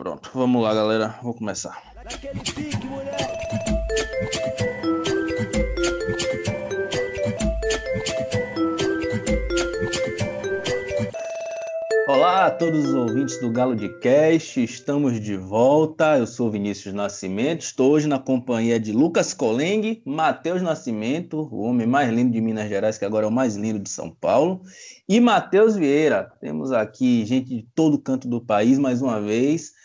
Pronto, vamos lá, galera. Vou começar. Olá a todos os ouvintes do Galo de Cast, estamos de volta. Eu sou Vinícius Nascimento, estou hoje na companhia de Lucas Coleng, Matheus Nascimento, o homem mais lindo de Minas Gerais, que agora é o mais lindo de São Paulo, e Matheus Vieira. Temos aqui gente de todo canto do país mais uma vez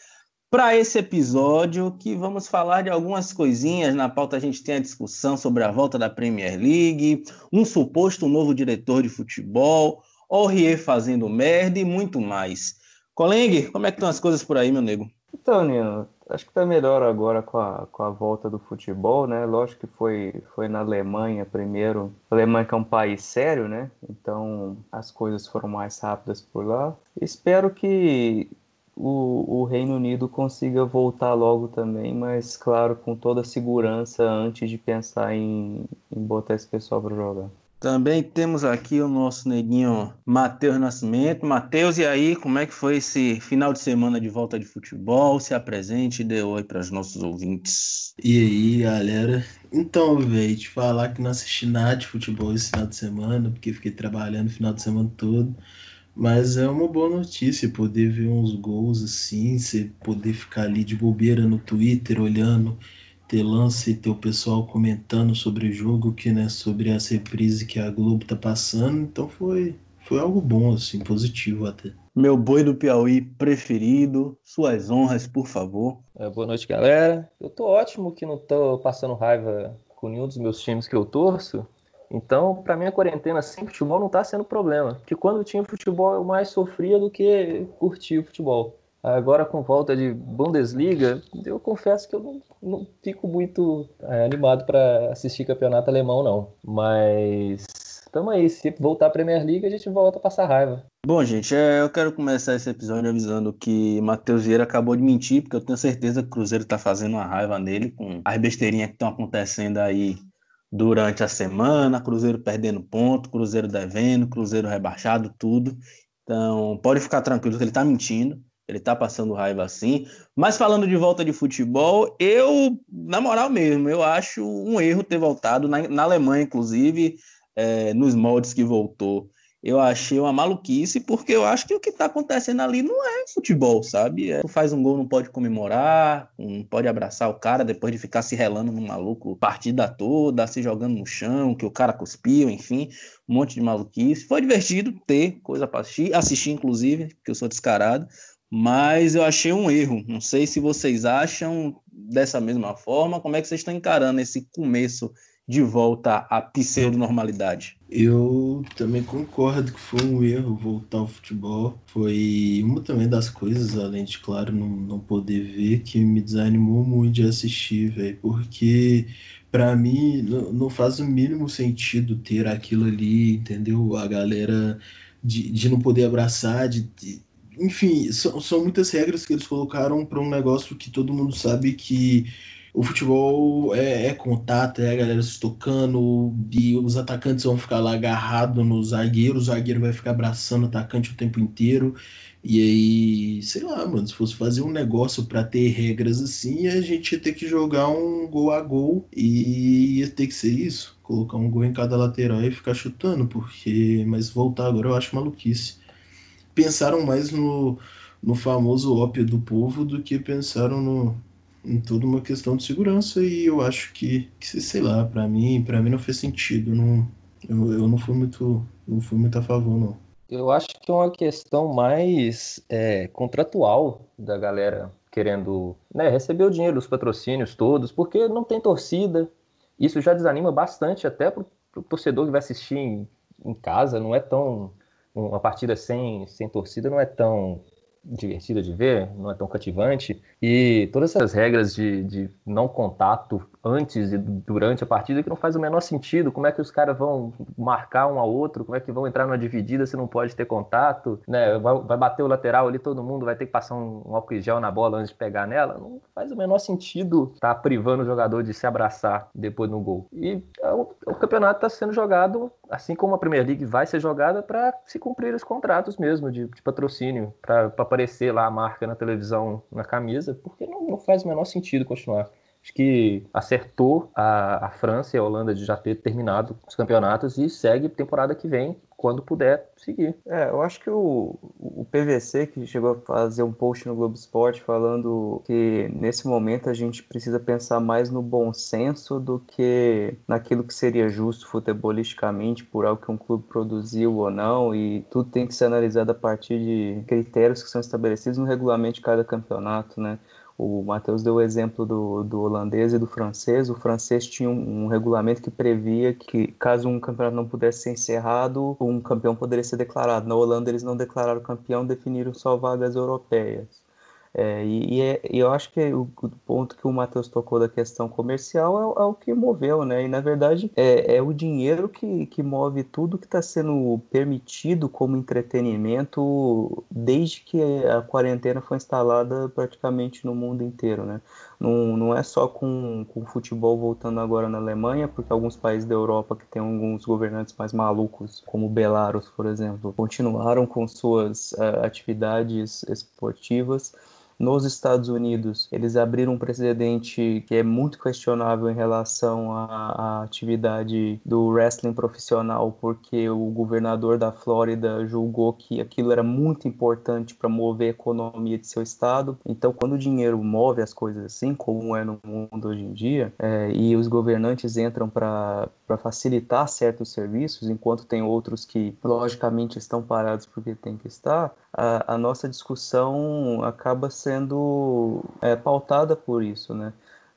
para esse episódio que vamos falar de algumas coisinhas. Na pauta a gente tem a discussão sobre a volta da Premier League, um suposto novo diretor de futebol Aurier fazendo merda e muito mais. Coleng, como é que estão as coisas por aí, meu nego? Então, Nino, acho que tá melhor agora com a, com a volta do futebol, né? Lógico que foi, foi na Alemanha primeiro. A Alemanha que é um país sério, né? Então as coisas foram mais rápidas por lá. Espero que o, o Reino Unido consiga voltar logo também, mas claro, com toda a segurança antes de pensar em, em botar esse pessoal para jogar. Também temos aqui o nosso neguinho Matheus Nascimento. Matheus, e aí, como é que foi esse final de semana de volta de futebol? Se apresente e dê oi para os nossos ouvintes. E aí, galera? Então, velho, te falar que não assisti nada de futebol esse final de semana, porque fiquei trabalhando o final de semana todo. Mas é uma boa notícia poder ver uns gols assim, você poder ficar ali de bobeira no Twitter olhando ter lance e ter o pessoal comentando sobre o jogo, que né, sobre as reprises que a Globo tá passando, então foi, foi algo bom, assim, positivo até. Meu boi do Piauí preferido, suas honras, por favor. É, boa noite, galera. Eu tô ótimo que não tô passando raiva com nenhum dos meus times que eu torço. Então, para mim, a quarentena sem futebol não tá sendo problema. Porque quando tinha futebol, eu mais sofria do que curtia o futebol. Agora, com volta de Bundesliga, eu confesso que eu não, não fico muito é, animado para assistir campeonato alemão, não. Mas tamo aí. Se voltar à Premier League, a gente volta a passar raiva. Bom, gente, é, eu quero começar esse episódio avisando que Matheus Vieira acabou de mentir, porque eu tenho certeza que o Cruzeiro tá fazendo uma raiva nele com as besteirinhas que estão acontecendo aí durante a semana, Cruzeiro perdendo ponto, Cruzeiro devendo, Cruzeiro rebaixado, tudo. Então, pode ficar tranquilo que ele tá mentindo. Ele tá passando raiva assim. Mas falando de volta de futebol, eu, na moral mesmo, eu acho um erro ter voltado, na, na Alemanha, inclusive, é, nos moldes que voltou. Eu achei uma maluquice, porque eu acho que o que tá acontecendo ali não é futebol, sabe? É, tu faz um gol, não pode comemorar, não pode abraçar o cara depois de ficar se relando no maluco partida toda, se jogando no chão, que o cara cuspiu, enfim, um monte de maluquice. Foi divertido ter coisa para assistir, assistir inclusive, porque eu sou descarado mas eu achei um erro. Não sei se vocês acham dessa mesma forma. Como é que vocês estão encarando esse começo de volta à pseudo-normalidade? Eu também concordo que foi um erro voltar ao futebol. Foi uma também das coisas, além de, claro, não, não poder ver, que me desanimou muito de assistir, velho. Porque, para mim, não, não faz o mínimo sentido ter aquilo ali, entendeu? A galera de, de não poder abraçar, de, de enfim, são, são muitas regras que eles colocaram para um negócio que todo mundo sabe que o futebol é, é, contato, é a galera se tocando, e os atacantes vão ficar lá agarrados no zagueiro, o zagueiro vai ficar abraçando o atacante o tempo inteiro. E aí, sei lá, mano, se fosse fazer um negócio para ter regras assim, a gente ia ter que jogar um gol a gol e ia ter que ser isso, colocar um gol em cada lateral e ficar chutando, porque mas voltar agora eu acho maluquice pensaram mais no, no famoso ópio do povo do que pensaram no, em toda uma questão de segurança e eu acho que, que sei lá, para mim, para mim não fez sentido, não, eu, eu não fui muito, não fui muito a favor não. Eu acho que é uma questão mais é, contratual da galera querendo né, receber o dinheiro dos patrocínios todos, porque não tem torcida. Isso já desanima bastante até para o torcedor que vai assistir em, em casa, não é tão uma partida sem, sem torcida não é tão divertida de ver, não é tão cativante. E todas essas regras de, de não contato antes e durante a partida que não faz o menor sentido. Como é que os caras vão marcar um ao outro? Como é que vão entrar numa dividida se não pode ter contato? Né? Vai, vai bater o lateral ali, todo mundo vai ter que passar um, um álcool gel na bola antes de pegar nela? Não faz o menor sentido estar tá privando o jogador de se abraçar depois no gol. E é o, o campeonato está sendo jogado assim como a Premier League vai ser jogada para se cumprir os contratos mesmo de, de patrocínio, para aparecer lá a marca na televisão, na camisa, porque não, não faz o menor sentido continuar. Acho que acertou a, a França e a Holanda de já ter terminado os campeonatos e segue temporada que vem quando puder seguir. É, eu acho que o, o PVC, que chegou a fazer um post no Globo Esporte falando que nesse momento a gente precisa pensar mais no bom senso do que naquilo que seria justo futebolisticamente por algo que um clube produziu ou não, e tudo tem que ser analisado a partir de critérios que são estabelecidos no regulamento de cada campeonato, né? O Matheus deu o exemplo do, do holandês e do francês. O francês tinha um, um, regulamento que previa que, caso um campeonato não pudesse ser encerrado, um campeão poderia ser declarado. Na Holanda, eles não declararam campeão, definiram só vagas europeias. É, e, e, é, e, eu acho que o, o, ponto que o Matheus tocou da questão comercial é, é, o que moveu, né? E na verdade é, é o dinheiro que, que move tudo que está sendo permitido como entretenimento desde que a quarentena foi instalada praticamente no mundo inteiro, né? Não, não é só com, com o futebol voltando agora na Alemanha, porque alguns países da Europa que tem alguns governantes mais malucos, como Belarus, por exemplo, continuaram com suas uh, atividades esportivas nos Estados Unidos, eles abriram um precedente que é muito questionável em relação à, à, atividade do wrestling profissional, porque o governador da Flórida julgou que aquilo era muito importante para mover a economia de seu estado. Então, quando o dinheiro move as coisas assim, como é no mundo hoje em dia, é, e os governantes entram para facilitar certos serviços, enquanto tem outros que, logicamente, estão parados porque tem que estar, a, a nossa discussão acaba é, pautada por isso, né?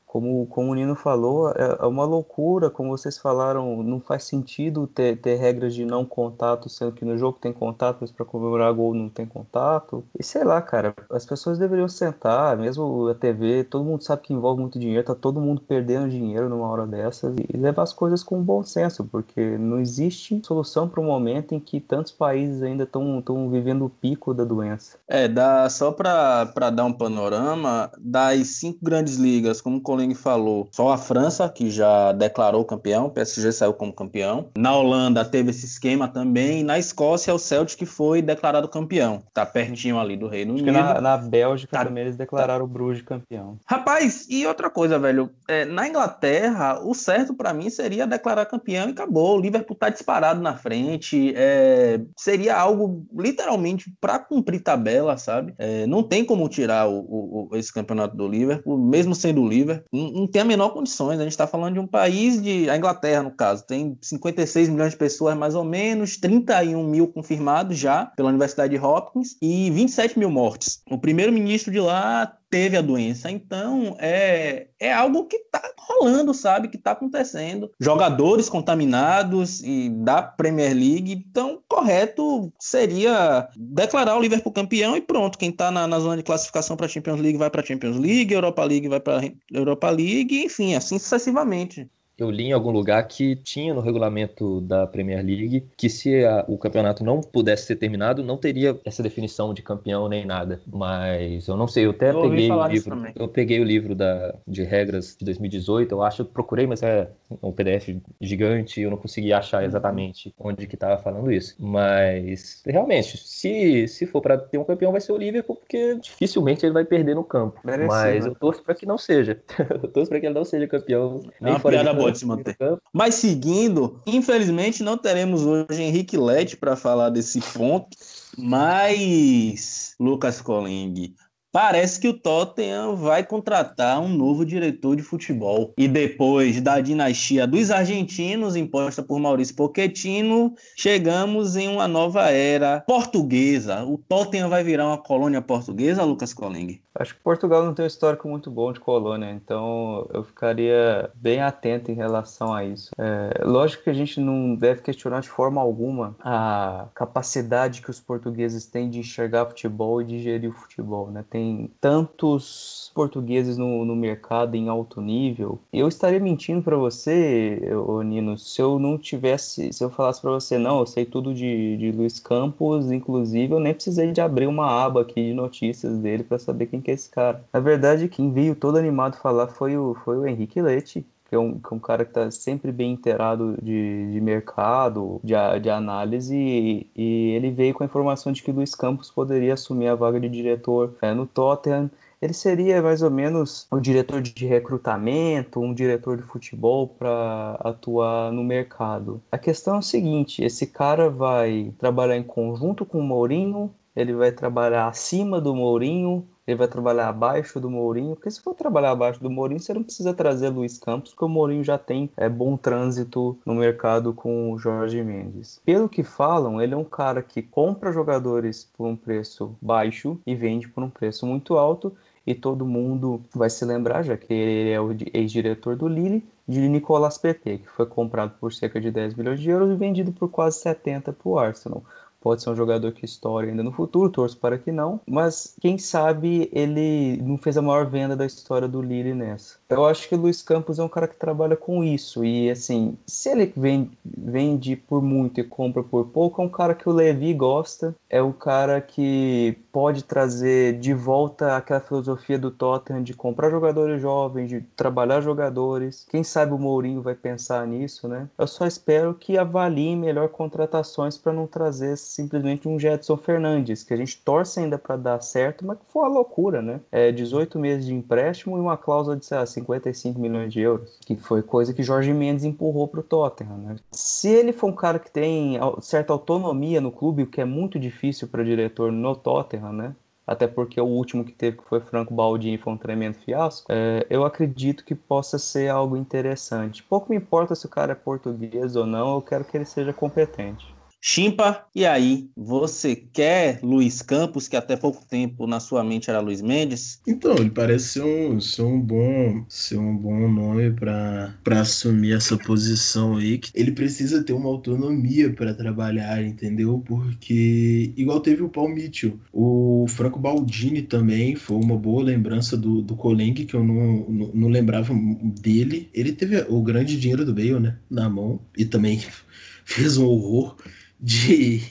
Como, como o Nino falou, é, é uma loucura, como vocês falaram, não faz sentido ter, ter regras de não contato, sendo que no jogo tem contato, mas para comemorar gol não tem contato. E sei lá, cara, as pessoas deveriam sentar, mesmo a TV, todo mundo sabe que envolve muito dinheiro, tá todo mundo perdendo dinheiro numa hora dessas, e levar as coisas com bom senso, porque não existe solução para o momento em que tantos países ainda estão vivendo o pico da doença. É, dá, só para dar um panorama, das cinco grandes ligas, como Paulinho falou, só a França, que já declarou campeão, o PSG saiu como campeão. Na Holanda teve esse esquema também. Na Escócia, o Celtic foi declarado campeão. Tá pertinho ali do Reino Unido. Na, na, Bélgica tá, também eles declararam tá. o Bruges campeão. Rapaz, e outra coisa, velho. É, na Inglaterra, o certo para mim seria declarar campeão e acabou. O Liverpool tá disparado na frente. É, seria algo literalmente para cumprir tabela, sabe? É, não tem como tirar o, o, esse campeonato do Liverpool, mesmo sendo o Liverpool não, tem a menor condições. A gente está falando de um país de. A Inglaterra, no caso, tem 56 milhões de pessoas, mais ou menos, 31 mil confirmados já pela Universidade de Hopkins e 27 mil mortes. O primeiro-ministro de lá teve a doença. Então, é, é algo que está rolando, sabe? Que está acontecendo. Jogadores contaminados e da Premier League. Então, correto seria declarar o Liverpool campeão e pronto. Quem está na, na, zona de classificação para a Champions League vai para a Champions League, Europa League vai para Europa League, enfim, assim sucessivamente eu li em algum lugar que tinha no regulamento da Premier League que se a, o campeonato não pudesse ser terminado, não teria essa definição de campeão nem nada. Mas eu não sei, eu até eu peguei o livro. Eu peguei o livro da, de regras de 2018, eu acho, eu procurei, mas é um PDF gigante, eu não consegui achar exatamente onde que estava falando isso. Mas realmente, se, se for para ter um campeão, vai ser o Liverpool, porque dificilmente ele vai perder no campo. Merecido, mas eu torço para que não seja. eu torço para que ele não seja campeão. Nem é fora de pode se manter. Mas seguindo, infelizmente não teremos hoje Henrique Lete para falar desse ponto, mas Lucas Coling, Parece que o Tottenham vai contratar um novo diretor de futebol. E depois da dinastia dos argentinos, imposta por Maurício Pochettino, chegamos em uma nova era portuguesa. O Tottenham vai virar uma colônia portuguesa, Lucas Coling? Acho que Portugal não tem um histórico muito bom de colônia, então eu ficaria bem atento em relação a isso. É, lógico que a gente não deve questionar de forma alguma a capacidade que os portugueses têm de enxergar futebol e de gerir o futebol, né? Tem tantos portugueses no, no mercado em alto nível. Eu estaria mentindo para você, Nino, se eu não tivesse, se eu falasse para você, não, eu sei tudo de, de Luiz Campos, inclusive eu nem precisei de abrir uma aba aqui de notícias dele para saber quem que é esse cara. Na verdade, quem veio todo animado falar foi o, foi o Henrique Leite, que é um, que é um cara que está sempre bem inteirado de, de mercado, de, de análise, e, e, ele veio com a informação de que Luiz Campos poderia assumir a vaga de diretor é, no Tottenham. Ele seria mais ou menos um diretor de recrutamento, um diretor de futebol para atuar no mercado. A questão é o seguinte: esse cara vai trabalhar em conjunto com o Mourinho, ele vai trabalhar acima do Mourinho, ele vai trabalhar abaixo do Mourinho, porque se for trabalhar abaixo do Mourinho, você não precisa trazer Luiz Campos, porque o Mourinho já tem é, bom trânsito no mercado com o Jorge Mendes. Pelo que falam, ele é um cara que compra jogadores por um preço baixo e vende por um preço muito alto, e todo mundo vai se lembrar, já que ele é o ex-diretor do Lille, de Nicolas Pepe, que foi comprado por cerca de 10 milhões de euros e vendido por quase 70 para o Arsenal pode ser um jogador que estoure ainda no futuro, torço para que não, mas quem sabe ele não fez a maior venda da história do Lille nessa. Eu acho que o Luiz Campos é um cara que trabalha com isso, e assim, se ele vende, vende por muito e compra por pouco, é um cara que o Levi gosta, é um cara que pode trazer de volta aquela filosofia do Tottenham de comprar jogadores jovens, de trabalhar jogadores. Quem sabe o Mourinho vai pensar nisso, né? Eu só espero que avalie melhor contratações para não trazer simplesmente um Jetson Fernandes, que a gente torce ainda para dar certo, mas que foi uma loucura, né? É 18 meses de empréstimo e uma cláusula de, sei lá, 55 milhões de euros, que foi coisa que Jorge Mendes empurrou para o Tottenham, né? Se ele for um cara que tem certa autonomia no clube, o que é muito difícil para diretor no Tottenham, né? até porque o último que teve, que foi Franco Baldini, foi um tremendo fiasco, é, eu acredito que possa ser algo interessante. Pouco me importa se o cara é português ou não, eu quero que ele seja competente. Chimpa, e aí, você quer Luiz Campos, que até pouco tempo na sua mente era Luiz Mendes? Então, ele parece ser um, ser um bom ser um bom nome para assumir essa posição aí. Ele precisa ter uma autonomia para trabalhar, entendeu? Porque, igual teve o Paul Mitchell, o Franco Baldini também foi uma boa lembrança do, do Coleng, que eu não, não, não lembrava dele. Ele teve o grande dinheiro do Bale, né? Na mão, e também fez um horror de,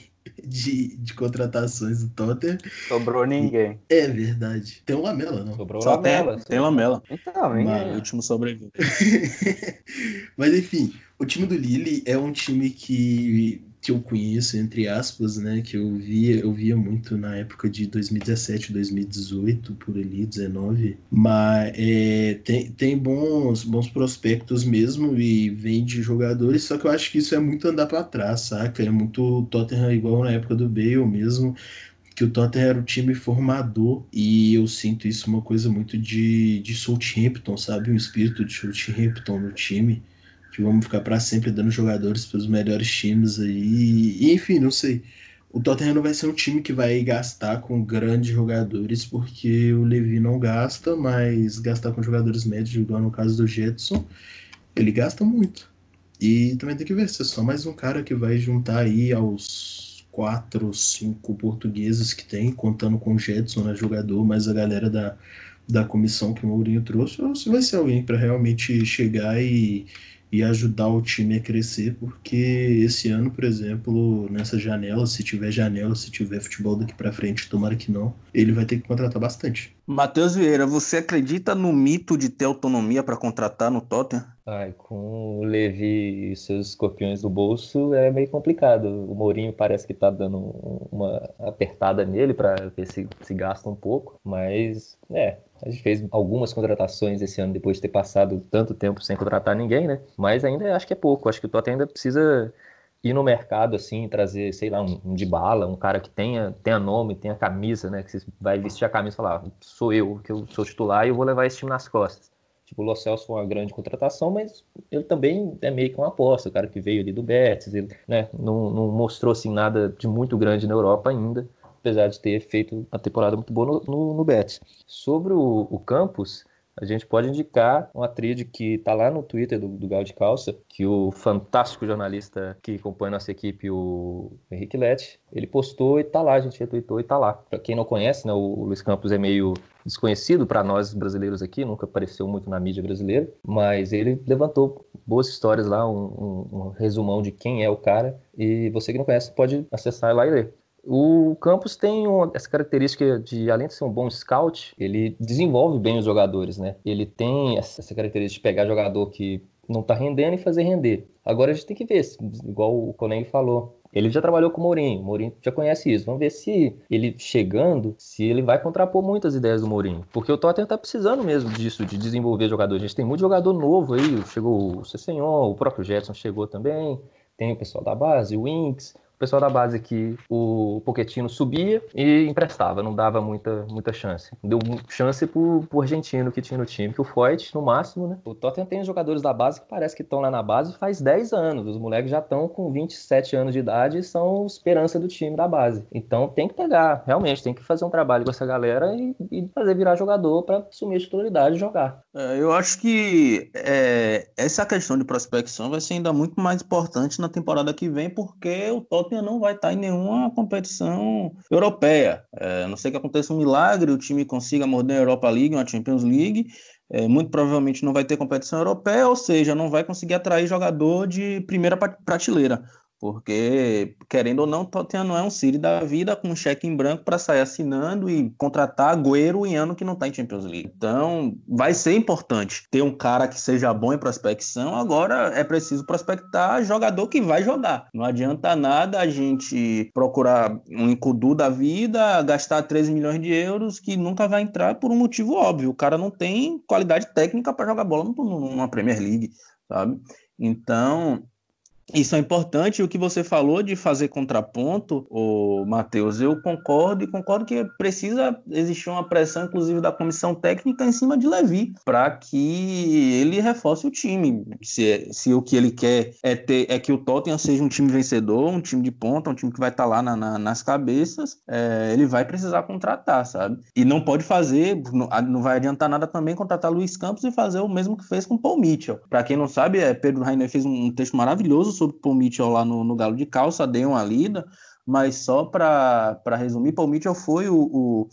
de, de contratações do Tottenham. Sobrou ninguém. É verdade. Tem o Lamela, não? Sobrou Só Lamela. Tem, tem Lamela. Então, Mas... O último sobreviveu. Mas enfim, o time do Lille é um time que que eu conheço, entre aspas, né, que eu via, eu via muito na época de 2017, 2018, por ali, 19, mas é, tem, tem bons, bons prospectos mesmo e vende jogadores, só que eu acho que isso é muito andar para trás, saca? É muito Tottenham igual na época do Bale mesmo, que o Tottenham era o time formador e eu sinto isso uma coisa muito de, de Southampton, sabe? Um espírito de Southampton no time que vamos ficar para sempre dando jogadores para os melhores times aí. E, enfim, não sei. O Tottenham não vai ser um time que vai gastar com grandes jogadores, porque o Levi não gasta, mas gastar com jogadores médios, igual no caso do Jetson, ele gasta muito. E também tem que ver se é só mais um cara que vai juntar aí aos quatro, cinco portugueses que tem, contando com o Jetson, né, jogador, mais a galera da, da comissão que o Mourinho trouxe, ou se vai ser alguém para realmente chegar e e ajudar o time a crescer, porque esse ano, por exemplo, nessa janela, se tiver janela, se tiver futebol daqui para frente, tomara que não, ele vai ter que contratar bastante. Matheus Vieira, você acredita no mito de ter autonomia para contratar no Tottenham? Ai, com o Levi e seus escorpiões do bolso é meio complicado. O Mourinho parece que tá dando uma apertada nele para ver se, se gasta um pouco, mas é, a gente fez algumas contratações esse ano depois de ter passado tanto tempo sem contratar ninguém, né? Mas ainda acho que é pouco. Acho que o Tottenham ainda precisa ir no mercado assim, trazer, sei lá, um, um de bala, um cara que tenha, tenha nome, tenha camisa, né? Que você vai vestir a camisa e falar, sou eu, que eu sou titular e eu vou levar esse time nas costas. Tipo, o Lo Celso foi uma grande contratação, mas ele também é meio que uma aposta, o cara que veio ali do Betis, ele, né, não, não mostrou assim nada de muito grande na Europa ainda apesar de ter feito uma temporada muito boa no, no, no Betis. Sobre o, o Campos, a gente pode indicar uma tríade que está lá no Twitter do, do Gal de Calça, que o fantástico jornalista que compõe nossa equipe, o Henrique Lete, ele postou e está lá, a gente retweetou e está lá. Para quem não conhece, né, o Luiz Campos é meio desconhecido para nós brasileiros aqui, nunca apareceu muito na mídia brasileira, mas ele levantou boas histórias lá, um, um, um resumão de quem é o cara, e você que não conhece pode acessar lá e ler O Campos tem uma, essa característica de, além de ser um bom scout, ele desenvolve bem os jogadores, né? Ele tem essa característica de pegar jogador que não tá rendendo e fazer render. Agora a gente tem que ver, igual o Coneng falou, ele já trabalhou com o Mourinho, o Mourinho já conhece isso. Vamos ver se ele chegando, se ele vai contrapor muitas ideias do Mourinho. Porque o Tottenham tá precisando mesmo disso, de desenvolver jogadores. A gente tem muito jogador novo aí, chegou o Cessenhon, o próprio Jetson chegou também, tem o pessoal da base, o Winks, o pessoal da base que o Poquetino subia e emprestava, não dava muita, muita chance. Deu chance pro, pro argentino que tinha no time, que o Foyt, no máximo, né? O Tottenham tem jogadores da base que parece que estão lá na base faz 10 anos. Os moleques já estão com 27 anos de idade e são esperança do time da base. Então tem que pegar, realmente, tem que fazer um trabalho com essa galera e, e fazer virar jogador para assumir a titularidade e jogar. É, eu acho que é, essa questão de prospecção vai ser ainda muito mais importante na temporada que vem, porque o Tottenham Não vai estar em nenhuma competição europeia. É, a não sei que aconteça um milagre, o time consiga morder a Europa League, uma Champions League, é, muito provavelmente não vai ter competição europeia, ou seja, não vai conseguir atrair jogador de primeira prateleira. Porque, querendo ou não, Tottenham não é um City da vida com um cheque em branco para sair assinando e contratar Agüero em ano que não está em Champions League. Então, vai ser importante ter um cara que seja bom em prospecção. Agora, é preciso prospectar jogador que vai jogar. Não adianta nada a gente procurar um Incudu da vida, gastar 13 milhões de euros que nunca vai entrar por um motivo óbvio. O cara não tem qualidade técnica para jogar bola numa Premier League, sabe? Então, isso é importante. O que você falou de fazer contraponto, o Matheus, eu concordo e concordo que precisa existir uma pressão, inclusive, da comissão técnica em cima de Levi, para que ele reforce o time. Se, se o que ele quer é, ter, é que o Tottenham seja um time vencedor, um time de ponta, um time que vai estar tá lá na, na, nas cabeças, é, ele vai precisar contratar, sabe? E não pode fazer, não, não vai adiantar nada também contratar Luiz Campos e fazer o mesmo que fez com Paul Mitchell. Para quem não sabe, é, Pedro Rainer fez um, um texto maravilhoso sobre Paul Mitchell lá no, no Galo de Calça, dei uma lida, mas só para resumir, Paul Mitchell foi o,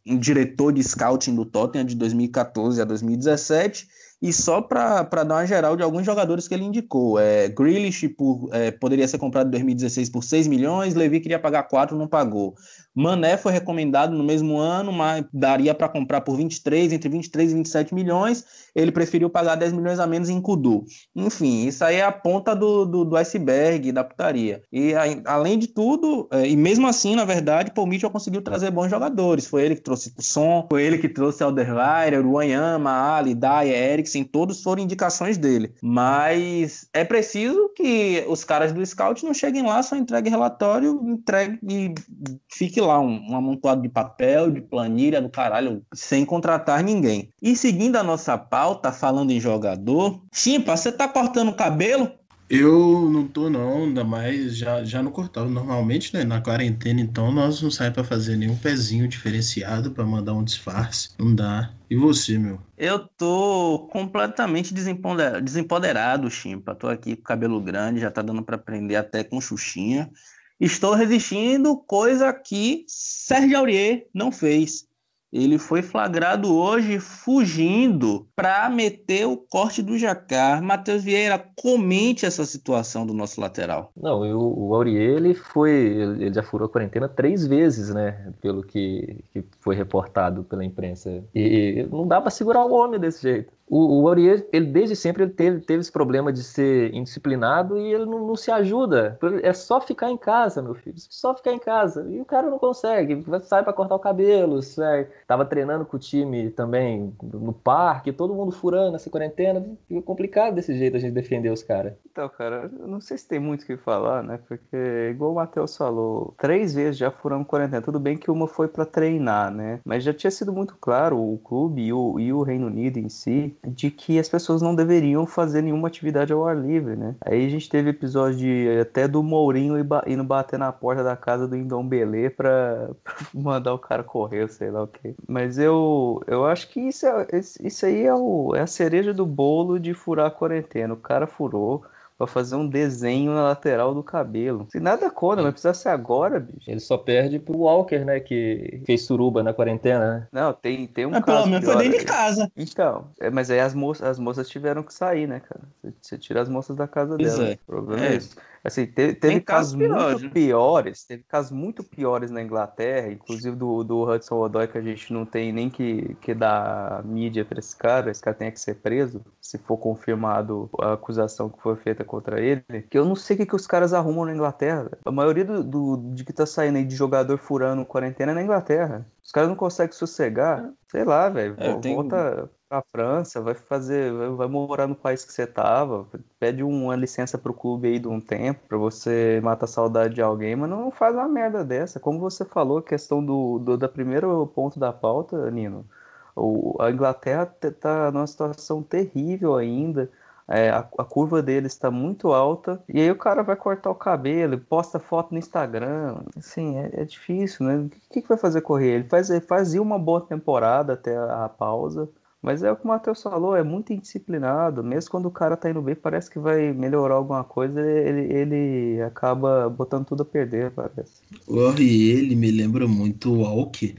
o, diretor de scouting do Tottenham de 2014 a 2017 e só para dar uma geral de alguns jogadores que ele indicou, é, Grealish por, é, poderia ser comprado em 2016 por 6 milhões, Levi queria pagar 4, não pagou. Mané foi recomendado no mesmo ano, mas daria para comprar por 23, entre 23 e 27 milhões. Ele preferiu pagar 10 milhões a menos em Kudu. Enfim, isso aí é a ponta do, do, do iceberg, da putaria. E além de tudo, é, e mesmo assim, na verdade, Paul Mitchell conseguiu trazer bons jogadores. Foi ele que trouxe o Son, foi ele que trouxe Alderweireld, Wanyama, Ali, Daya, Eriksen, todos foram indicações dele. Mas é preciso que os caras do scout não cheguem lá, só entreguem relatório, entregue e fique lá um, um amontoado de papel, de planilha do caralho, sem contratar ninguém. E seguindo a nossa pauta, falando em jogador, Chimpa, você tá cortando o cabelo? Eu não tô não, ainda mais já, já não cortava. Normalmente, né, na quarentena, então, nós não saímos para fazer nenhum pezinho diferenciado para mandar um disfarce. Não dá. E você, meu? Eu tô completamente desempoderado, Chimpa. Tô aqui com cabelo grande, já tá dando para prender até com xuxinha. Estou resistindo, coisa que Sérgio Aurier não fez. Ele foi flagrado hoje fugindo para meter o corte do Jacar. Matheus Vieira, comente essa situação do nosso lateral. Não, eu, o Aurier, ele foi, ele já furou a quarentena três vezes, né? Pelo que, que foi reportado pela imprensa. E não dá para segurar o homem desse jeito. O, o Aurier, ele desde sempre ele teve, teve esse problema de ser indisciplinado e ele não, não, se ajuda. É só ficar em casa, meu filho. Só ficar em casa. E o cara não consegue. Sai para cortar o cabelo, sai. Tava treinando com o time também no parque, todo mundo furando essa quarentena. Fica complicado desse jeito a gente defender os caras. Então, cara, eu não sei se tem muito o que falar, né? Porque, igual o Matheus falou, três vezes já furamos quarentena. Tudo bem que uma foi para treinar, né? Mas já tinha sido muito claro o clube e o, e o Reino Unido em si de que as pessoas não deveriam fazer nenhuma atividade ao ar livre, né? Aí a gente teve episódio de, até do Mourinho indo bater na porta da casa do Indombele pra, pra mandar o cara correr, sei lá o quê. Mas eu, eu acho que isso, é, isso aí é, o, é a cereja do bolo de furar a quarentena. O cara furou, pra fazer um desenho na lateral do cabelo. Se nada contra, mas precisa ser agora, bicho. Ele só perde pro Walker, né? Que fez suruba na quarentena, né? Não, tem, tem um mas caso. Pelo menos foi dentro de casa. Então, é, mas aí as moças, as moças tiveram que sair, né, cara? Você, tira as moças da casa dela. É. O problema é, é isso. Assim, teve, teve casos, casos muito piores, teve casos muito piores na Inglaterra, inclusive do, do Hudson Odoi, que a gente não tem nem que, que dar mídia para esse cara, esse cara tem que ser preso, se for confirmado a acusação que foi feita contra ele, que eu não sei o que, que os caras arrumam na Inglaterra. A maioria do, do de que tá saindo aí de jogador furando quarentena é na Inglaterra. Os caras não conseguem sossegar. Sei lá, velho. É, volta, pra França, vai fazer, vai, morar no país que você tava, pede uma licença pro clube aí de um tempo pra você matar a saudade de alguém, mas não faz uma merda dessa. Como você falou, a questão do, do da primeiro ponto da pauta, Nino, o, a Inglaterra tá numa situação terrível ainda. É, a, a, curva dele está muito alta, e aí o cara vai cortar o cabelo, posta foto no Instagram. Assim, é, é difícil, né? O que, que vai fazer correr? Ele faz, fazia uma boa temporada até a, a pausa, mas é o que o Matheus falou, é muito indisciplinado. Mesmo quando o cara tá indo bem, parece que vai melhorar alguma coisa, ele, ele acaba botando tudo a perder, parece. O ele me lembra muito o Alck,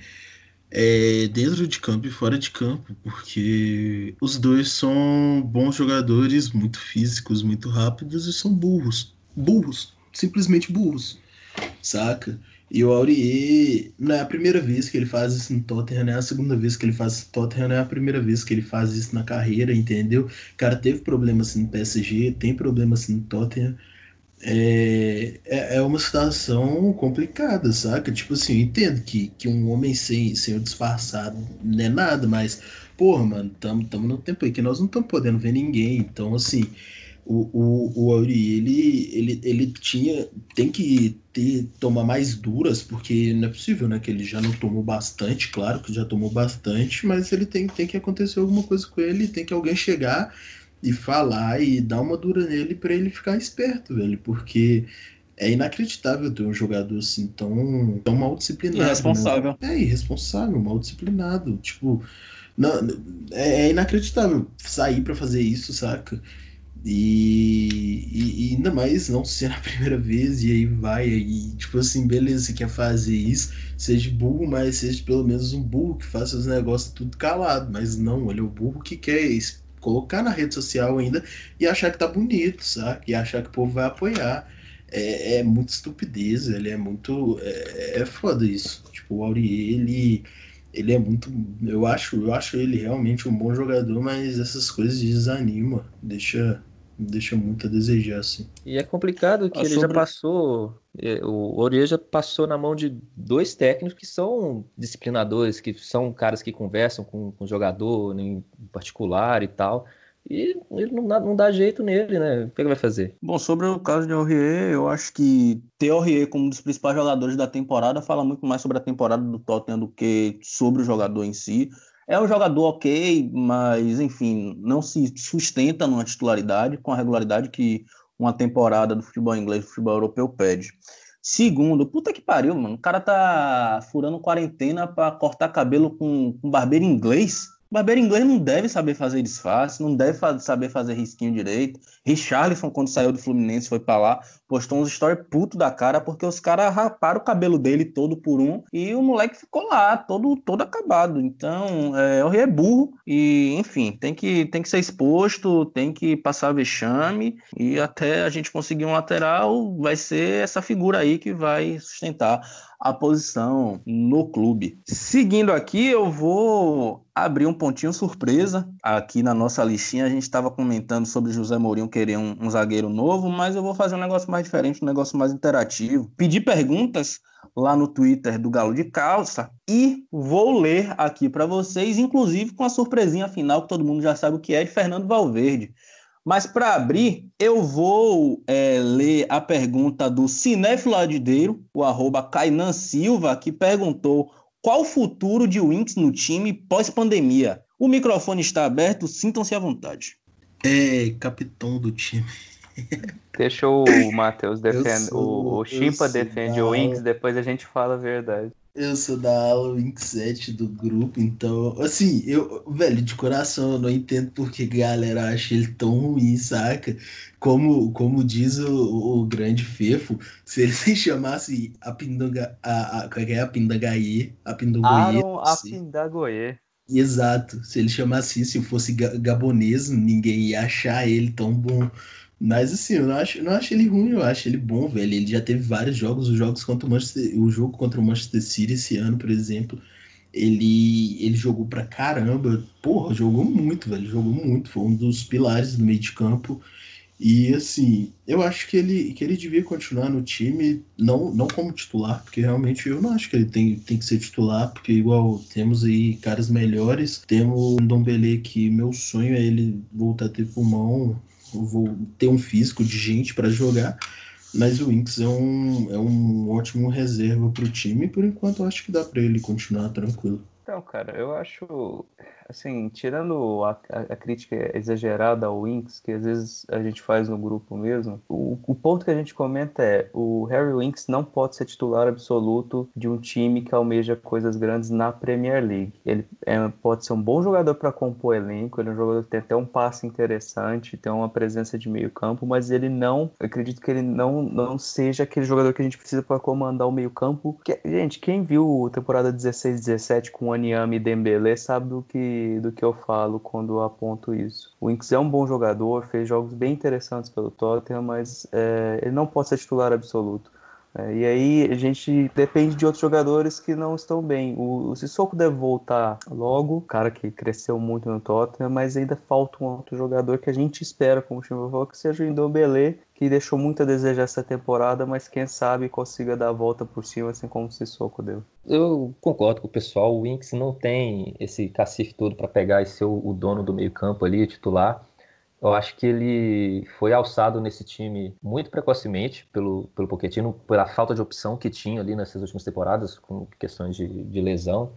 é, dentro de campo e fora de campo, porque os dois são bons jogadores, muito físicos, muito rápidos e são burros. Burros, simplesmente burros, saca? E o Aurier, não é a primeira vez que ele faz isso no Tottenham, não é a segunda vez que ele faz isso no Tottenham, não é a primeira vez que ele faz isso na carreira, entendeu? O cara teve problemas assim, no PSG, tem problemas assim, no Tottenham. É, é, é uma situação complicada, saca? Tipo assim, eu entendo que, que um homem sem, sem o disfarçado não é nada, mas, porra, mano, estamos no tempo aí que nós não estamos podendo ver ninguém, então, assim o, o, o Auri, ele, ele, ele tinha, tem que ter, tomar mais duras, porque não é possível, né, que ele já não tomou bastante, claro que já tomou bastante, mas ele tem, tem que acontecer alguma coisa com ele, tem que alguém chegar e falar e dar uma dura nele para ele ficar esperto, velho, porque é inacreditável ter um jogador assim tão, tão mal disciplinado. Né? Irresponsável. Né? É irresponsável, mal disciplinado. Tipo, não, é, é inacreditável sair para fazer isso, saca? E, e, e, ainda mais não ser a primeira vez, e aí vai, e tipo assim, beleza, você quer fazer isso, seja burro, mas seja pelo menos um burro que faça os negócios tudo calado. Mas não, ele é o burro que quer colocar na rede social ainda e achar que tá bonito, sabe? E achar que o povo vai apoiar. É, é muito estupidez, ele é muito. É, é foda isso. Tipo, o Aurier, ele ele é muito. Eu acho, eu acho ele realmente um bom jogador, mas essas coisas desanimam, deixa, deixa muito a desejar, assim. E é complicado que ah, ele sobre... já passou, é, o Orier já passou na mão de dois técnicos que são disciplinadores, que são caras que conversam com, com o jogador em particular e tal. E ele não dá, não dá jeito nele, né? O que ele vai fazer? Bom, sobre o caso de Aurier, eu acho que ter Aurier como um dos principais jogadores da temporada fala muito mais sobre a temporada do Tottenham do que sobre o jogador em si. É um jogador ok, mas, enfim, não se sustenta numa titularidade com a regularidade que uma temporada do futebol inglês e futebol europeu pede. Segundo, puta que pariu, mano. O cara tá furando quarentena para cortar cabelo com, com barbeiro inglês. Barbeiro inglês não deve saber fazer disfarce, não deve saber fazer risquinho direito. Richarlison, quando saiu do Fluminense, foi para lá, postou uns story puto da cara, porque os caras raparam o cabelo dele todo por um e o moleque ficou lá, todo, todo acabado. Então, é, o rei é burro e, enfim, tem que, tem que ser exposto, tem que passar vexame e até a gente conseguir um lateral, vai ser essa figura aí que vai sustentar a posição no clube. Seguindo aqui, eu vou abrir um pontinho surpresa. Aqui na nossa listinha a gente estava comentando sobre José Mourinho querer um, um, zagueiro novo, mas eu vou fazer um negócio mais diferente, um negócio mais interativo. Pedir perguntas lá no Twitter do Galo de Calça e vou ler aqui para vocês, inclusive com a surpresinha final que todo mundo já sabe o que é de Fernando Valverde. Mas para abrir, eu vou é, ler a pergunta do Cinéfilo Adideiro, o arroba Kainan Silva, que perguntou qual o futuro de Winks no time pós-pandemia. O microfone está aberto, sintam-se à vontade. É, capitão do time. Deixa o Matheus defender. O, o Chimpa defende o Winks, depois a gente fala a verdade. Eu sou da ala 27 do grupo, então, assim, eu, velho, de coração, eu não entendo porque a galera acha ele tão ruim, saca? Como, como diz o, o grande Fefo, se ele se chamasse a Pindanga, a, a, é, é a Pindangaie, a Pindangoie. Aaron a Pindangoie. Exato, se ele chamasse isso, se fosse gabonês, ninguém ia achar ele tão bom Mas assim, eu não acho, não acho ele ruim, eu acho ele bom, velho. Ele já teve vários jogos, os jogos contra o Manchester, o jogo contra o Manchester City esse ano, por exemplo. Ele, ele jogou pra caramba. Porra, jogou muito, velho. Jogou muito. Foi um dos pilares do meio de campo. E assim, eu acho que ele, que ele devia continuar no time, não, não como titular, porque realmente eu não acho que ele tem, tem que ser titular, porque igual temos aí caras melhores, temos o Dombele que meu sonho é ele voltar a ter pulmão, vou ter um físico de gente para jogar, mas o Inks é um, é um ótimo reserva para o time, por enquanto acho que dá para ele continuar tranquilo. Então, cara, eu acho assim, tirando a, a, crítica exagerada ao Winks, que às vezes a gente faz no grupo mesmo, o, o, ponto que a gente comenta é o Harry Winks não pode ser titular absoluto de um time que almeja coisas grandes na Premier League. Ele é, pode ser um bom jogador para compor elenco, ele é um jogador que tem até um passe interessante, tem uma presença de meio campo, mas ele não, acredito que ele não, não seja aquele jogador que a gente precisa para comandar o meio campo. Que, gente, quem viu temporada 16-17 com Aniami e Dembele sabe do que do que eu falo quando aponto isso. O Inks é um bom jogador, fez jogos bem interessantes pelo Tottenham, mas é, ele não pode ser titular absoluto. É, e aí a gente depende de outros jogadores que não estão bem. O, o Sissoko deve voltar logo, cara que cresceu muito no Tottenham, mas ainda falta um outro jogador que a gente espera, como o Chimba falou, que seja o Indombele, que deixou muito a desejar essa temporada, mas quem sabe consiga dar a volta por cima, assim como o Sissoko deu. Eu concordo com o pessoal, o Winks não tem esse cacife todo para pegar e ser o, o dono do meio campo ali, titular. Eu acho que ele foi alçado nesse time muito precocemente pelo, pelo Pochettino, pela falta de opção que tinha ali nessas últimas temporadas, com questões de, de lesão.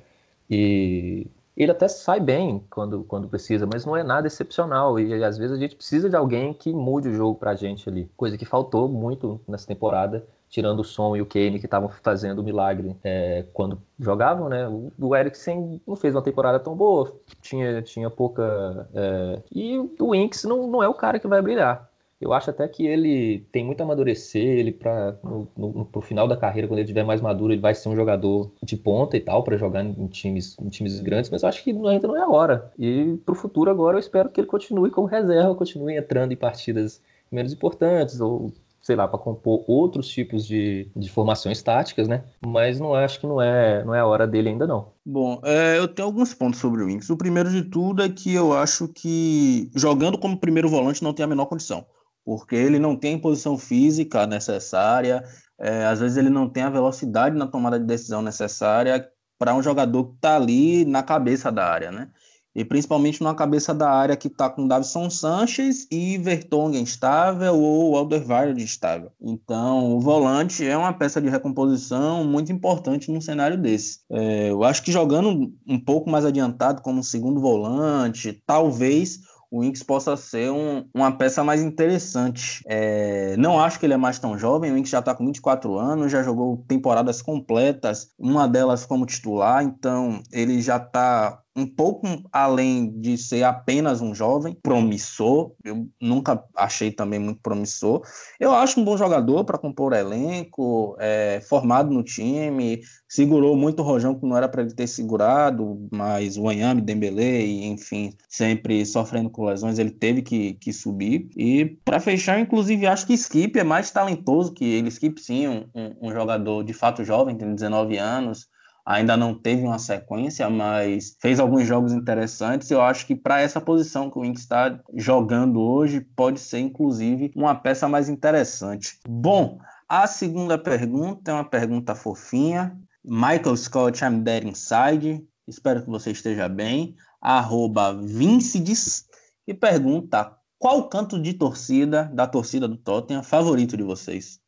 E ele até sai bem quando, quando precisa, mas não é nada excepcional. E às vezes a gente precisa de alguém que mude o jogo pra gente ali. Coisa que faltou muito nessa temporada tirando o Som e o Kane que estavam fazendo milagre é, quando jogavam, né? O, o Eriksen não fez uma temporada tão boa, tinha, tinha pouca. É, e o Inks não, não é o cara que vai brilhar. Eu acho até que ele tem muito a amadurecer, ele para no, no, pro final da carreira, quando ele estiver mais maduro, ele vai ser um jogador de ponta e tal, para jogar em times, em times grandes, mas eu acho que ainda não é a hora. E pro futuro agora eu espero que ele continue como reserva, continue entrando em partidas menos importantes, ou sei lá, para compor outros tipos de, de formações táticas, né? Mas não acho que não é, não é a hora dele ainda não. Bom, é, eu tenho alguns pontos sobre o Winks. O primeiro de tudo é que eu acho que jogando como primeiro volante não tem a menor condição, porque ele não tem posição física necessária, é, às vezes ele não tem a velocidade na tomada de decisão necessária para um jogador que está ali na cabeça da área, né? E principalmente numa cabeça da área que está com Davison Sanches e Vertonghen estável ou Alderweireld estável. Então, o volante é uma peça de recomposição muito importante num cenário desse. É, eu acho que jogando um pouco mais adiantado como segundo volante, talvez o Inks possa ser um, uma peça mais interessante. É, não acho que ele é mais tão jovem, o Inks já está com 24 anos, já jogou temporadas completas, uma delas como titular, então ele já está um pouco além de ser apenas um jovem promissor, eu nunca achei também muito promissor. Eu acho um bom jogador para compor elenco, é, formado no time, segurou muito o Rojão que não era para ele ter segurado, mas o Anhame, Dembele, enfim, sempre sofrendo com lesões, ele teve que, que subir. E para fechar, inclusive, acho que Skip é mais talentoso que ele. Skip, sim, um, um jogador de fato jovem, tem 19 anos ainda não teve uma sequência, mas fez alguns jogos interessantes. Eu acho que para essa posição que o Inks está jogando hoje, pode ser inclusive uma peça mais interessante. Bom, a segunda pergunta é uma pergunta fofinha. Michael Scott, I'm dead inside. Espero que você esteja bem. Arroba Vincides e pergunta qual canto de torcida da torcida do Tottenham favorito de vocês?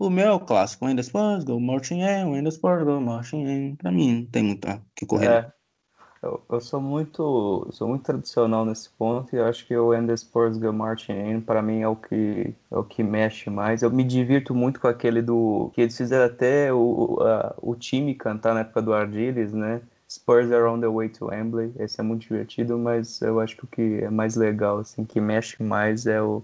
O meu clássico. When the Spurs go marching in, when the Spurs go marching in. Pra mim, não tem muito que correr. É. Eu, eu, sou muito sou muito tradicional nesse ponto e eu acho que o When the Spurs Go Marching In para mim é o que é o que mexe mais. Eu me divirto muito com aquele do que eles fizeram até o, a, o time cantar na época do Ardiles, né? Spurs are on the way to Wembley. Esse é muito divertido, mas eu acho que o que é mais legal assim, que mexe mais é o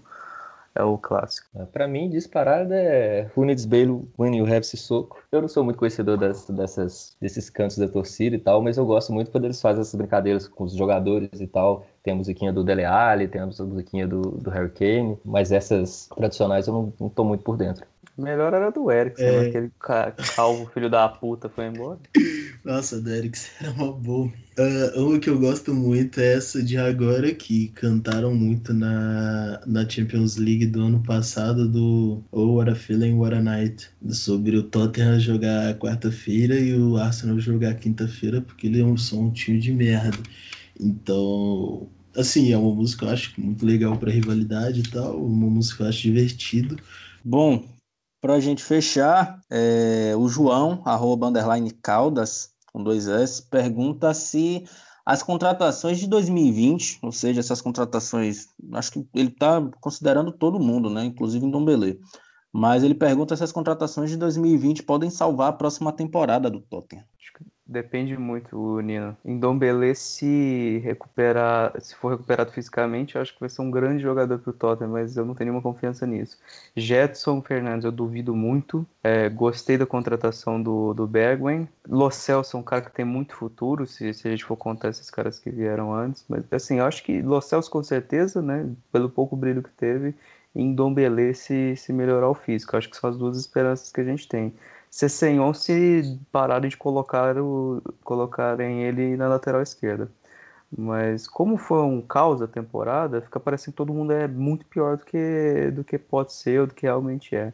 é o clássico. É, para mim, disparada é Who Needs Bale When You Have Sissoko. Eu não sou muito conhecedor das, dessas, desses cantos da torcida e tal, mas eu gosto muito quando eles fazem essas brincadeiras com os jogadores e tal. Tem a musiquinha do Dele Alli, tem a musiquinha do, do Harry Kane, mas essas tradicionais eu não, não tô muito por dentro. Melhor era do Erickson, é. aquele calvo filho da puta foi embora. Nossa, do Erickson era uma boa. Uh, uma que eu gosto muito é essa de agora, que cantaram muito na, na Champions League do ano passado, do Oh What a Feeling, What a Night, sobre o Tottenham jogar quarta-feira e o Arsenal jogar quinta-feira, porque ele é um, som um de merda. Então, assim, é uma música eu acho muito legal para rivalidade e tal, uma música eu acho divertido. Bom, para a gente fechar, é, o João, arroba underline Caldas, com dois S, pergunta se as contratações de 2020, ou seja, essas contratações, acho que ele está considerando todo mundo, né, inclusive em Dombele, mas ele pergunta se as contratações de 2020 podem salvar a próxima temporada do Tottenham. Depende muito, Nino. Em Dombele, se recuperar, se for recuperado fisicamente, eu acho que vai ser um grande jogador para o Tottenham, mas eu não tenho nenhuma confiança nisso. Jetson Fernandes, eu duvido muito. É, gostei da contratação do, do Bergwijn. Lo Celso é um cara que tem muito futuro, se, se a gente for contar esses caras que vieram antes. Mas, assim, eu acho que Lo Celso, com certeza, né, pelo pouco brilho que teve, em Dombele, se, se melhorar o físico. Eu acho que são as duas esperanças que a gente tem. Cessenhon se pararem de colocar o, colocarem ele na lateral esquerda. Mas como foi um caos a temporada, fica parecendo que todo mundo é muito pior do que, do que pode ser ou do que realmente é.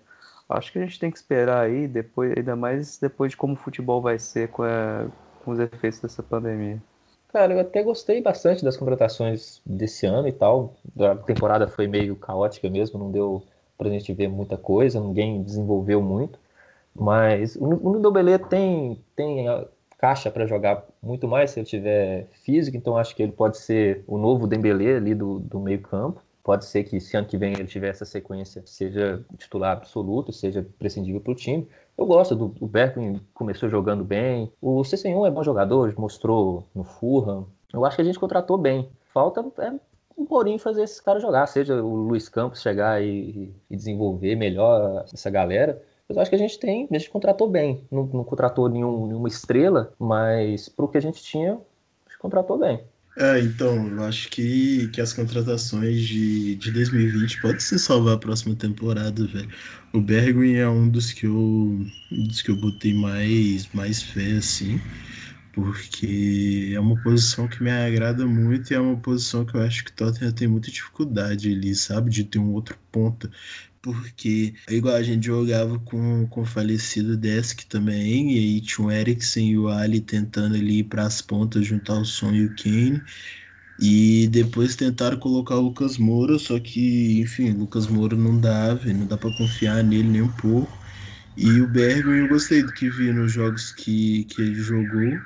Acho que a gente tem que esperar aí, depois, ainda mais depois de como o futebol vai ser com, a, com os efeitos dessa pandemia. Cara, eu até gostei bastante das contratações desse ano e tal. A temporada foi meio caótica mesmo, não deu pra gente ver muita coisa, ninguém desenvolveu muito. Mas o, o tem, tem caixa para jogar muito mais se ele tiver físico, então acho que ele pode ser o novo Dembélé ali do, do meio campo. Pode ser que se ano que vem ele tiver essa sequência, seja titular absoluto, seja prescindível para o time. Eu gosto do, do começou jogando bem. O Cessenhon é bom jogador, mostrou no Fulham. Eu acho que a gente contratou bem. Falta é um porinho fazer esses caras jogar, seja o Luiz Campos chegar e, e desenvolver melhor essa galera eu acho que a gente tem, a gente contratou bem. Não, não contratou nenhum, nenhuma estrela, mas para o que a gente tinha, a gente contratou bem. É, então, eu acho que, que as contratações de, de 2020 podem se salvar a próxima temporada, velho. O Bergwin é um dos que eu, dos que eu botei mais, mais fé, assim, porque é uma posição que me agrada muito e é uma posição que eu acho que o Tottenham tem muita dificuldade ali, sabe? De ter um outro ponta porque é igual a gente jogava com, com o falecido Desk também, e aí tinha o Eriksen e o Ali tentando ali ir para as pontas juntar o Son e o Kane. E depois tentaram colocar o Lucas Moura, só que, enfim, o Lucas Moura não dá, não dá para confiar nele nem um pouco. E o Bergman, eu gostei do que vi nos jogos que, que ele jogou.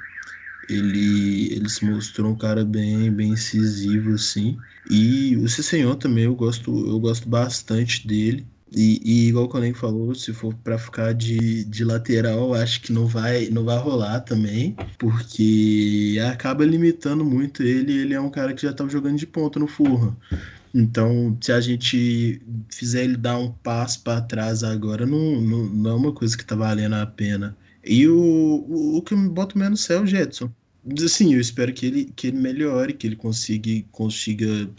Ele, ele se mostrou um cara bem, bem incisivo, assim. E o Cessenhon também eu gosto, eu gosto bastante dele. E, e igual o Colin falou, se for para ficar de, de lateral, acho que não vai, não vai rolar também, porque acaba limitando muito ele. Ele é um cara que já estava jogando de ponta no Fulham. Então, se a gente fizer ele dar um passo para trás agora, não, não, não, é uma coisa que está valendo a pena. E o, o, o que me bota menos é o Jetson. Assim, eu espero que ele, que ele melhore, que ele consiga, consiga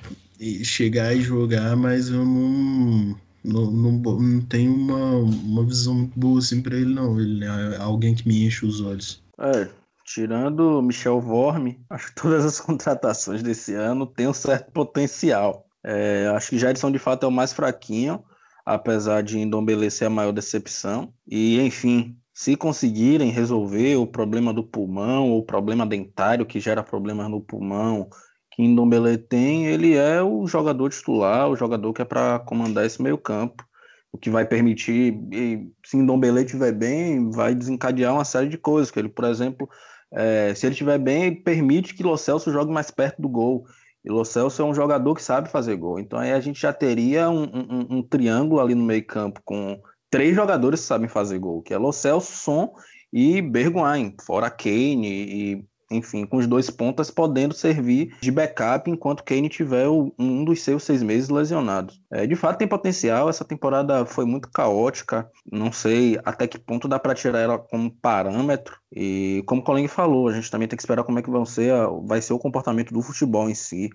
chegar e jogar, mas eu não, não, não, não tenho uma, uma visão muito boa assim pra ele, não. Ele é alguém que me enche os olhos. É, tirando Michel Vorme, acho que todas as contratações desse ano têm um certo potencial. É, acho que Jadson de fato é o mais fraquinho, apesar de Indombele ser a maior decepção. E, enfim, se conseguirem resolver o problema do pulmão, ou o problema dentário que gera problemas no pulmão, que Ndombele tem, ele é o jogador titular, o jogador que é para comandar esse meio campo, o que vai permitir, e, se Ndombele estiver bem, vai desencadear uma série de coisas, que ele, por exemplo, é, se ele estiver bem, permite que Lo Celso jogue mais perto do gol, e Lo Celso é um jogador que sabe fazer gol, então aí a gente já teria um, um, um triângulo ali no meio campo com três jogadores sabem fazer gol, que é Lo Celso, Son e Bergwijn, fora Kane e enfim, com os dois pontas podendo servir de backup enquanto Kane tiver um dos seus seis meses lesionados. É, de fato, tem potencial. Essa temporada foi muito caótica. Não sei até que ponto dá para tirar ela como parâmetro. E como o Colin falou, a gente também tem que esperar como é que vão ser, vai ser o comportamento do futebol em si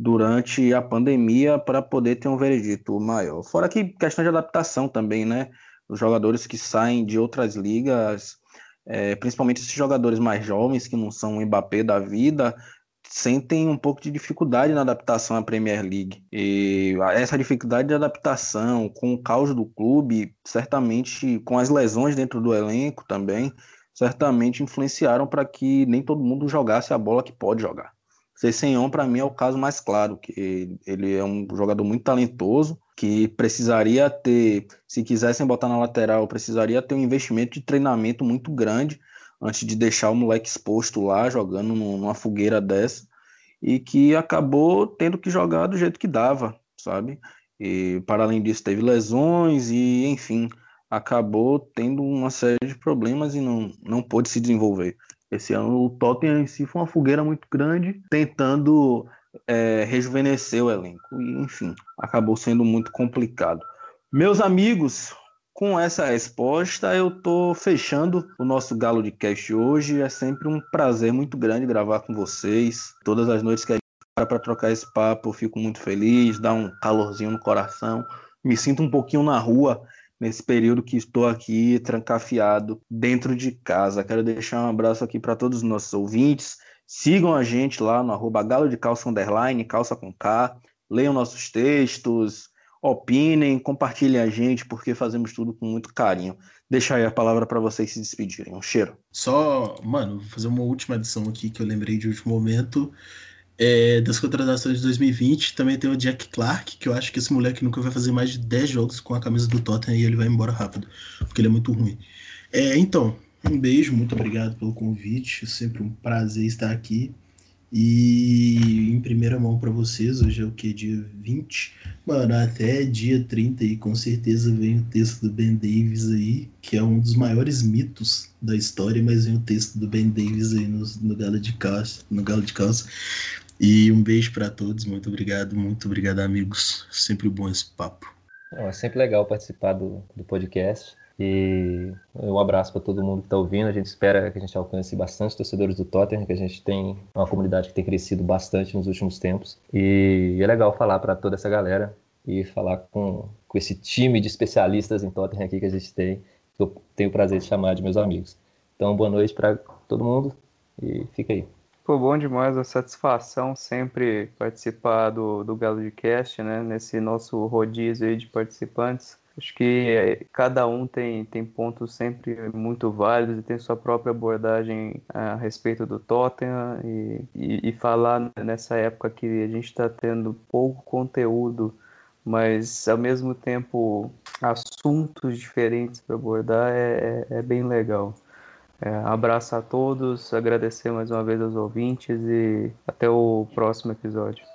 durante a pandemia para poder ter um veredito maior. Fora que questão de adaptação também, né? Os jogadores que saem de outras ligas é, principalmente esses jogadores mais jovens, que não são o Mbappé da vida, sentem um pouco de dificuldade na adaptação à Premier League. E essa dificuldade de adaptação com o caos do clube, certamente com as lesões dentro do elenco também, certamente influenciaram para que nem todo mundo jogasse a bola que pode jogar. Cessenhon, para mim, é o caso mais claro, que ele é um jogador muito talentoso, que precisaria ter, se quisessem botar na lateral, precisaria ter um investimento de treinamento muito grande antes de deixar o moleque exposto lá, jogando numa fogueira dessa, e que acabou tendo que jogar do jeito que dava, sabe? E, para além disso, teve lesões e, enfim, acabou tendo uma série de problemas e não, não pôde se desenvolver. Esse ano o Tottenham em si foi uma fogueira muito grande, tentando é, rejuvenescer o elenco. E, enfim, acabou sendo muito complicado. Meus amigos, com essa resposta, eu estou fechando o nosso Galo de Cast hoje. É sempre um prazer muito grande gravar com vocês. Todas as noites que a gente para para trocar esse papo, eu fico muito feliz, dá um calorzinho no coração. Me sinto um pouquinho na rua nesse período que estou aqui trancafiado dentro de casa. Quero deixar um abraço aqui para todos os nossos ouvintes. Sigam a gente lá no arroba galo de calça underline, calça com K. Leiam nossos textos, opinem, compartilhem a gente, porque fazemos tudo com muito carinho. Deixa aí a palavra para vocês se despedirem. Um cheiro. Só, mano, vou fazer uma última adição aqui que eu lembrei de último momento. É, das contratações de 2020, também tem o Jack Clark, que eu acho que esse moleque nunca vai fazer mais de 10 jogos com a camisa do Tottenham e ele vai embora rápido, porque ele é muito ruim. É, então, um beijo, muito obrigado pelo convite, é sempre um prazer estar aqui. E em primeira mão para vocês, hoje é o que? Dia 20? Mano, até dia 30 aí com certeza vem o texto do Ben Davis aí, que é um dos maiores mitos da história, mas vem o texto do Ben Davis aí no, no Galo de Calça, no Galo de Calça. E um beijo para todos, muito obrigado, muito obrigado, amigos. Sempre bom esse papo. É sempre legal participar do, do podcast. E um abraço para todo mundo que está ouvindo. A gente espera que a gente alcance bastante torcedores do Tottenham, que a gente tem uma comunidade que tem crescido bastante nos últimos tempos. E é legal falar para toda essa galera e falar com, com esse time de especialistas em Tottenham aqui que a gente tem, que eu tenho o prazer de chamar de meus amigos. Então, boa noite para todo mundo e fica aí. Foi bom demais a satisfação sempre participar do, do Galo de Cast, né? Nesse nosso rodízio aí de participantes. Acho que cada um tem, tem pontos sempre muito válidos e tem sua própria abordagem a respeito do Tottenham e, e, e falar nessa época que a gente está tendo pouco conteúdo, mas ao mesmo tempo assuntos diferentes para abordar é, é, é bem legal. É, abraço a todos, agradecer mais uma vez aos ouvintes e até o próximo episódio.